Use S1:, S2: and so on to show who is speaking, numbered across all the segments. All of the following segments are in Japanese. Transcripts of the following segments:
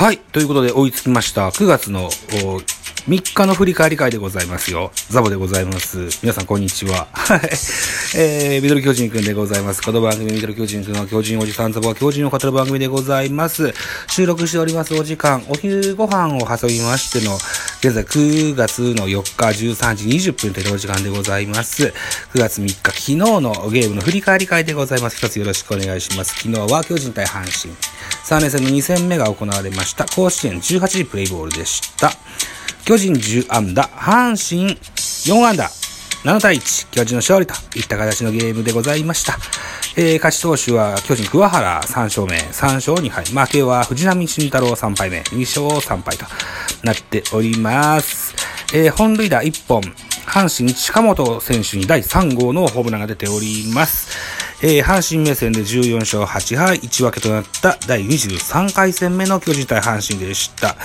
S1: はい。ということで追いつきました。9月の3日の振り返り会でございますよ。ザボでございます。皆さんこんにちは。はい。えー、ミドル巨人くんでございます。この番組ミドル巨人くんの巨人おじさんザボは巨人を語る番組でございます。収録しておりますお時間、お昼ご飯を挟みましての、現在9月の4日13時20分というお時間でございます。9月3日、昨日のゲームの振り返り会でございます。一つよろしくお願いします。昨日は巨人対阪神。3連戦の2戦目が行われました。甲子園18時プレイボールでした。巨人10安打、阪神4安打、7対1、巨人の勝利といった形のゲームでございました。えー、勝ち投手は巨人桑原3勝目、3勝2敗。負けは藤浪晋太郎3敗目、2勝3敗となっております。えー、本塁打1本、阪神近本選手に第3号のホームランが出ております。えー、阪神目線で14勝8敗1分けとなった第23回戦目の巨人対阪神でした。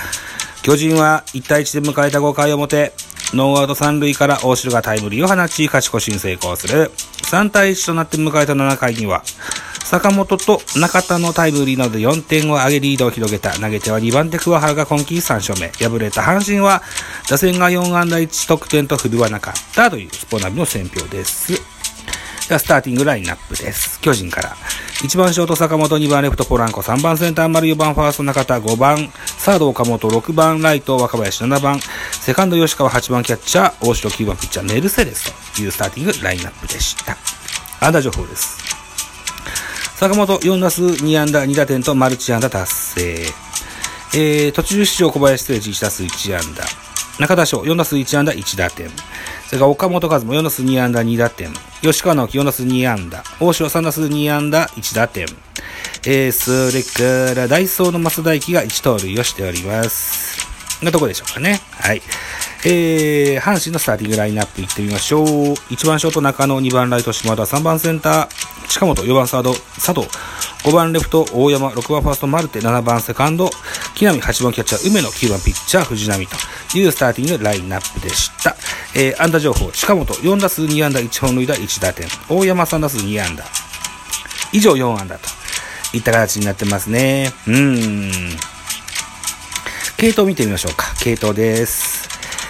S1: 巨人は1対1で迎えた5回表、ノーアウト3塁から大城がタイムリーを放ち勝ち越しに成功する。3対1となって迎えた7回には、坂本と中田のタイムリーなどで4点を上げリードを広げた。投げては2番手桑原が今季3勝目。敗れた阪神は、打線が4安打1得点と振るわなかったというスポナビの選評です。では、スターティングラインナップです。巨人から。1番ショート坂本、2番レフトポランコ、3番センター丸、4番ファースト中田、5番サード岡本、6番ライト若林、7番セカンド吉川、8番キャッチャー大城、9番ピッチャーメルセデスというスターティングラインナップでした。安打情報です。坂本4打数2安打2打点とマルチ安打達成。えー、途中出場小林誠司1打数1安打。中田翔4打数1安打1打点。それから岡本和も4打数2安打2打点。吉川直樹4打数2安打。大城3打数2安打1打点。えー、それからダイソーの増大輝が1盗塁をしております。なとこでしょうかね。はい。えー、阪神のスターティングラインナップいってみましょう。1番ショート中野、2番ライト島田、3番センター近本、4番サード佐藤、5番レフト大山、6番ファーストマルテ、7番セカンド木浪、8番キャッチャー梅野、9番ピッチャー藤浪というスターティングラインナップでした。えー、安打情報、近本4打数2安打1本塁打1打点、大山3打数2安打、以上4安打といった形になってますね。うーん。系統見てみましょうか。系統です。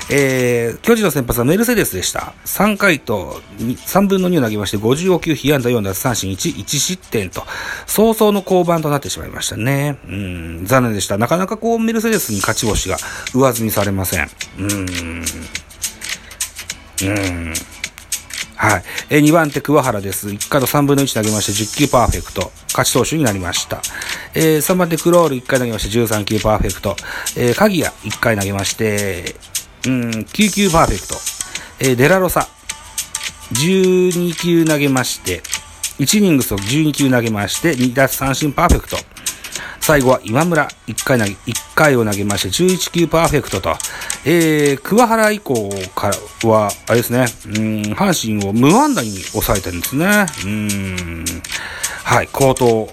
S1: えー、巨人の先発はメルセデスでした。3回と3分の2を投げまして、55球、被安打4奪三振1、1失点と、早々の降板となってしまいましたね。うん、残念でした。なかなかこう、メルセデスに勝ち星が上積みされません。うん、うん。はい。えー、2番手、桑原です。1回と3分の1投げまして、10球パーフェクト。勝ち投手になりました。えー、3番手、クロール1回投げまして、13球パーフェクト。えー、鍵谷1回投げまして、うん、9球パーフェクト。えー、デラロサ、12球投げまして、1イニングスを12球投げまして、2奪三振パーフェクト。最後は今村、1回投げ、1回を投げまして、11球パーフェクトと、えー、桑原以降からは、あれですね、うん、阪神を無安打に抑えてるんですね。うん、はい、高騰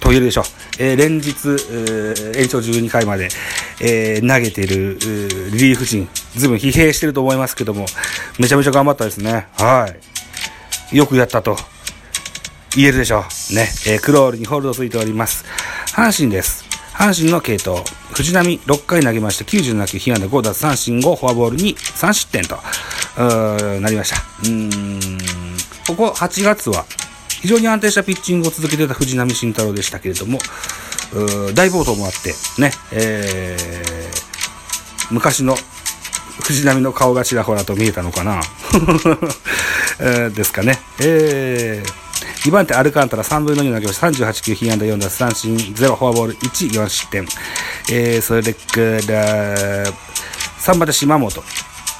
S1: と言えるでしょう。えー、連日、えー、延長12回まで、えー、投げてる、リリーフ陣、ずいぶん疲弊してると思いますけども、めちゃめちゃ頑張ったですね。はい。よくやったと言えるでしょう。ね。えー、クロールにホールドついております。阪神です。阪神の系統。藤波6回投げまして97球、被安打5奪三振5、フォアボールに3失点と、なりました。うーん。ここ8月は、非常に安定したピッチングを続けてた藤波慎太郎でしたけれども、大暴投もあって、ね、えー、昔の藤波の顔がちらほらと見えたのかな、えー、ですかね。えー、2番手アルカンタラ3分の2投げました38球、被安打4奪三振0、フォアボール1、4失点。えー、それから、3番手島本。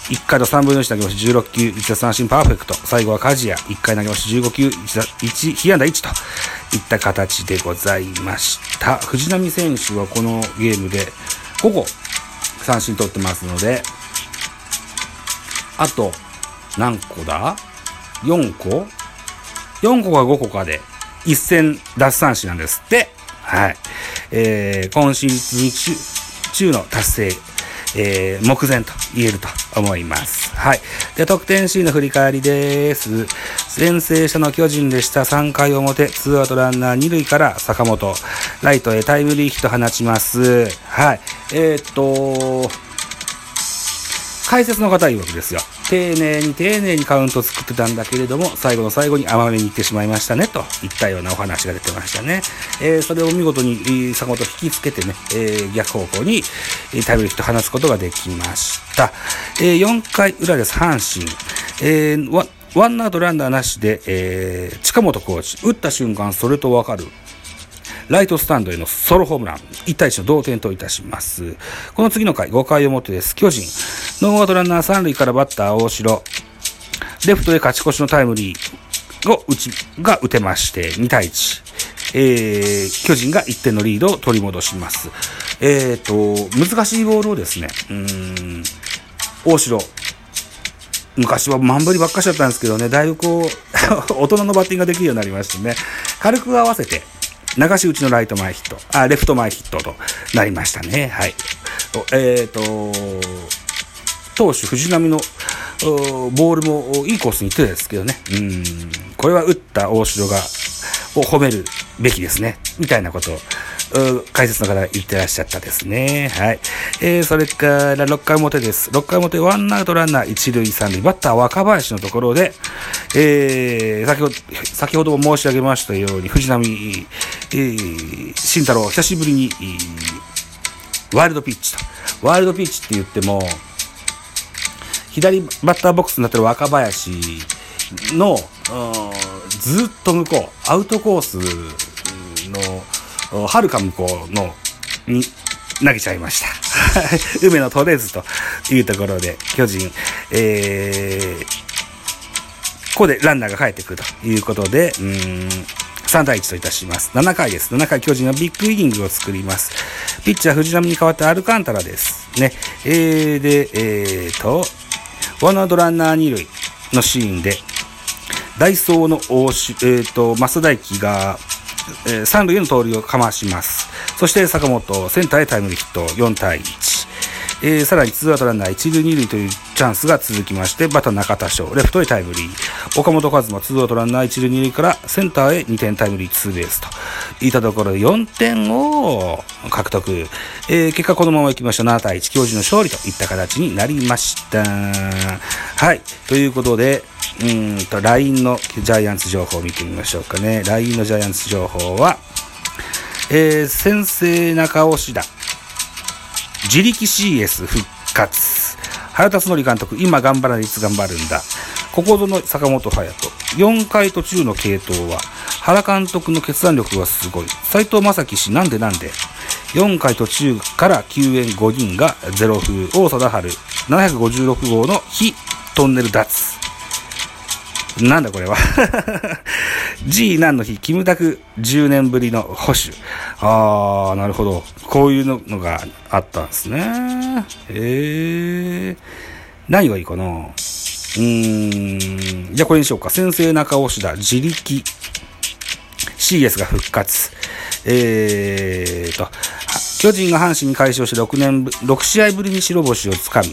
S1: 1回と3分の1投げまして16球、1奪三振パーフェクト。最後は梶谷、1回投げまして15球、1、被安打1といった形でございました。藤波選手はこのゲームで5個三振取ってますので、あと、何個だ ?4 個 ?4 個か5個かで、一戦奪三振なんですって。はい。えー、今シーズン、中の達成。えー、目前と言えると思います。はい。で、得点シーンの振り返りです。先制者の巨人でした3回表、ツーアウトランナー2塁から坂本、ライトへタイムリーヒット放ちます。はい。えー、っと、解説の方曰くですよ。丁寧に丁寧にカウント作ってたんだけれども、最後の最後に甘めに行ってしまいましたね、といったようなお話が出てましたね。えー、それを見事に坂本引きつけてね、えー、逆方向にタイムリーヒット放つことができました。えー、4回裏です、阪神。えー、ワンアウトランナーなしで、えー、近本コーチ、打った瞬間、それとわかる。ライトスタンドへのソロホームラン、1対1の同点といたします。この次の回、5回表です。巨人、ノーアウトランナー3塁からバッター大城、レフトで勝ち越しのタイムリーを打ち、が打てまして、2対1。えー、巨人が1点のリードを取り戻します。え、ー、と、難しいボールをですね、うん、大城、昔は万振りばっかしだったんですけどね、だいぶこう、大人のバッティングができるようになりましてね、軽く合わせて、流し打ちのライト前ヒット、あ、レフト前ヒットとなりましたね。はい。えっ、ー、と、投手藤波のボールもいいコースに行ってたんですけどね。うん。これは打った大城が、を褒めるべきですね。みたいなことを解説の方言ってらっしゃったですね。はい。えー、それから6回表です。6回表、ワンアウトランナー1塁3塁、バッター若林のところで、えー、先ほど、先ほども申し上げましたように、藤波、えー、慎太郎、久しぶりに、ワイルドピッチと。ワイルドピッチって言っても、左バッターボックスになってる若林の、ずっと向こう、アウトコースの、はるか向こうの、に投げちゃいました。梅の取れずというところで、巨人、えー、ここでランナーが帰ってくるということで、うん、3対1といたします。7回です。7回巨人はビッグイニングを作ります。ピッチャー藤波に代わってアルカンタラです。ね。えー、で、えーと、ワンアウトランナー2塁のシーンで、ダイソーの大し、えーと、増大輝が、えー、三塁への盗塁をかまします。そして坂本、センターへタイムリーヒット、4対1。えー、さらにツーアウトランナー1塁2塁というチャンスが続きまして、バタ中田翔、レフトへタイムリー。岡本和真、ツーアウトランナー1塁2塁からセンターへ2点タイムリーツーベースといったところで4点を獲得。えー、結果このままいきました7対1、教授の勝利といった形になりました。はい。ということで、うんと、LINE のジャイアンツ情報を見てみましょうかね。LINE のジャイアンツ情報は、えー、先制中押しだ。自力 CS 復活。原辰徳監督、今頑張らないいつ頑張るんだ。ここぞの坂本勇人。4回途中の系統は、原監督の決断力がすごい。斎藤正樹氏、なんでなんで？4回途中から救援5人がゼロ風。王貞治、756号の非トンネル脱。なんだこれは？G 何の日、キムタク10年ぶりの保守。あー、なるほど。こういうのがあったんですね。へー。何がいいかな？うーん。じゃあこれにしようか。先生中押しだ、自力。CS が復活。えーと、巨人が阪神に快勝して6年6試合ぶりに白星をつかみ、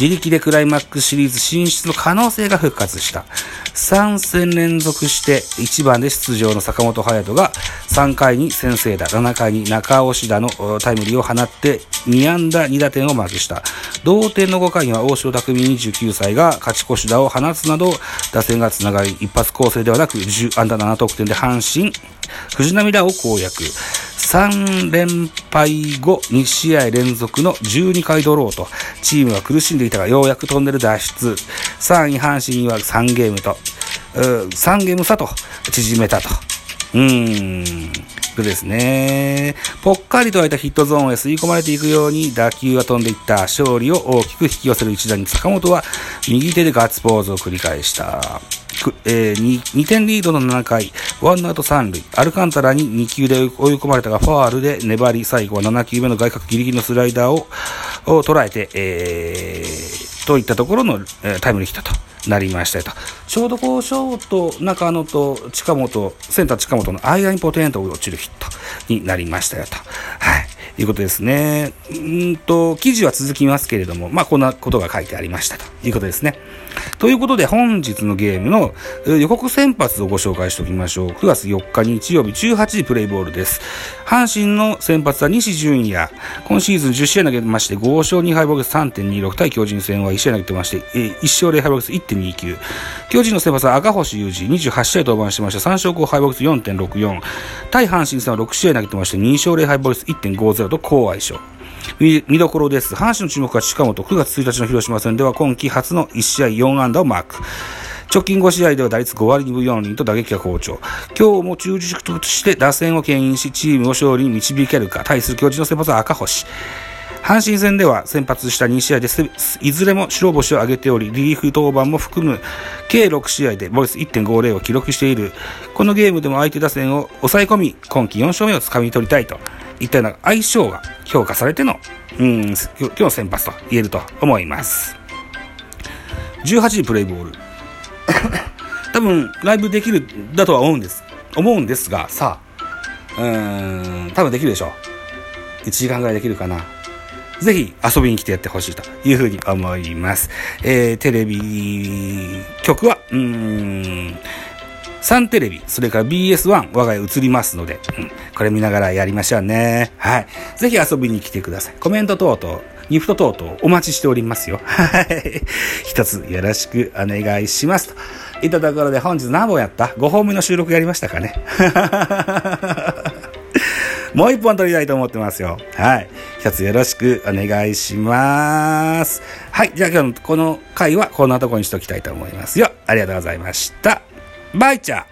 S1: 自力でクライマックスシリーズ進出の可能性が復活した。3戦連続して1番で出場の坂本勇人が3回に先制打、7回に中押田のタイムリーを放って2安打2打点をマークした。同点の5回には大城匠29歳が勝ち越し打を放つなど、打線がつながり、一発構成ではなく10安打7得点で阪神、藤波らを攻略。3連敗後2試合連続の12回ドローと、チームは苦しんでいたがようやくトンネル脱出。3位阪神は3ゲームと、3ゲーム差と縮めたと。うーん。そうですね。ぽっかりと開いたヒットゾーンへ吸い込まれていくように打球が飛んでいった勝利を大きく引き寄せる一打に坂本は右手でガッツポーズを繰り返した。えー、2, 2点リードの7回、ワンアウト3塁、アルカンタラに2球で追い込まれたが、ファールで粘り、最後は7球目の外角ギリギリのスライダーをを捉えて、えー、といったところの、えー、タイムリーヒットと。なりましたと。ちょうどこう、ショート、中野と近本、センター近本の間にポテンと落ちるヒットになりましたよと。はい。いうことですね。うんと、記事は続きますけれども、まあ、こんなことが書いてありましたということですね。ということで、本日のゲームの予告先発をご紹介しておきましょう。9月4日日曜日18時プレイボールです。阪神の先発は西純也。今シーズン10試合投げまして、5勝2敗ボックス3.26対巨人戦は1試合投げてまして、1勝0敗ボックス1.29。巨人の先発は赤星裕二、28試合登板してました。3勝5敗ボックス4.64。対阪神戦は6試合投げてまして、2勝0敗ボックス1.50と好相性。見どころです。阪神の注目は近本、9月1日の広島戦では今季初の1試合4安打をマーク。直近5試合では打率5割2分4厘と打撃が好調。今日も中軸として打線を牽引し、チームを勝利に導けるか。対する巨人の先発は赤星。阪神戦では先発した2試合ですいずれも白星を挙げており、リリーフ登板も含む計6試合でボイス1.50を記録している。このゲームでも相手打線を抑え込み、今季4勝目をつかみ取りたいといったような相性が評価されての、うん、今日の先発と言えると思います。18時プレイボール。多分、ライブできる、だとは思うんです。思うんですが、さあ、うん、多分できるでしょう。1時間ぐらいできるかな。ぜひ遊びに来てやってほしいというふうに思います。えー、テレビ局は、うーん、サンテレビ、それから BS1、我が家映りますので、うん、これ見ながらやりましょうね。はい。ぜひ遊びに来てください。コメント等々、ギフト等々お待ちしておりますよ。はい。一つよろしくお願いします。といったところで本日何本やった ?5 本目の収録やりましたかねもう一本撮りたいと思ってますよ。はい。一つよろしくお願いします。はい。じゃあ今日のこの回はこんなとこにしときたいと思いますよ。ありがとうございました。バイチャー